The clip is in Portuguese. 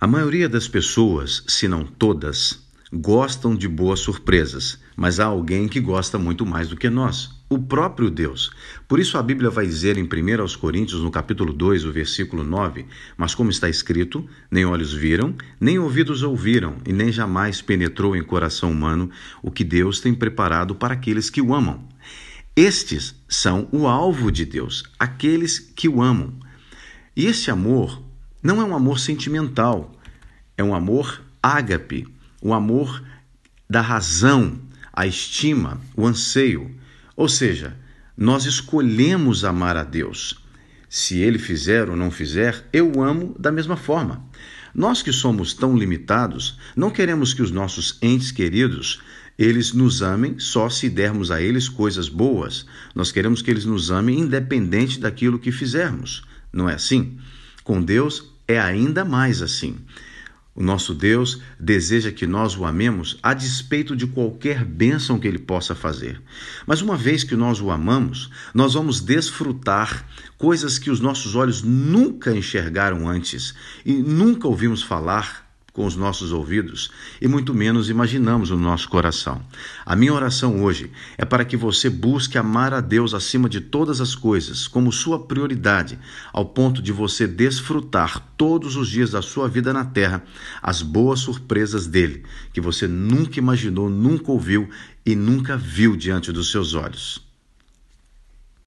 A maioria das pessoas, se não todas, gostam de boas surpresas, mas há alguém que gosta muito mais do que nós, o próprio Deus. Por isso a Bíblia vai dizer em 1 Coríntios, no capítulo 2, o versículo 9, mas como está escrito, nem olhos viram, nem ouvidos ouviram, e nem jamais penetrou em coração humano o que Deus tem preparado para aqueles que o amam. Estes são o alvo de Deus, aqueles que o amam. E esse amor não é um amor sentimental, é um amor ágape, o um amor da razão, a estima, o anseio. Ou seja, nós escolhemos amar a Deus. Se ele fizer ou não fizer, eu amo da mesma forma. Nós que somos tão limitados, não queremos que os nossos entes queridos eles nos amem só se dermos a eles coisas boas. Nós queremos que eles nos amem independente daquilo que fizermos. Não é assim? Com Deus é ainda mais assim. O nosso Deus deseja que nós o amemos a despeito de qualquer bênção que ele possa fazer. Mas uma vez que nós o amamos, nós vamos desfrutar coisas que os nossos olhos nunca enxergaram antes e nunca ouvimos falar com os nossos ouvidos e muito menos imaginamos no nosso coração. A minha oração hoje é para que você busque amar a Deus acima de todas as coisas, como sua prioridade, ao ponto de você desfrutar todos os dias da sua vida na terra as boas surpresas dele, que você nunca imaginou, nunca ouviu e nunca viu diante dos seus olhos.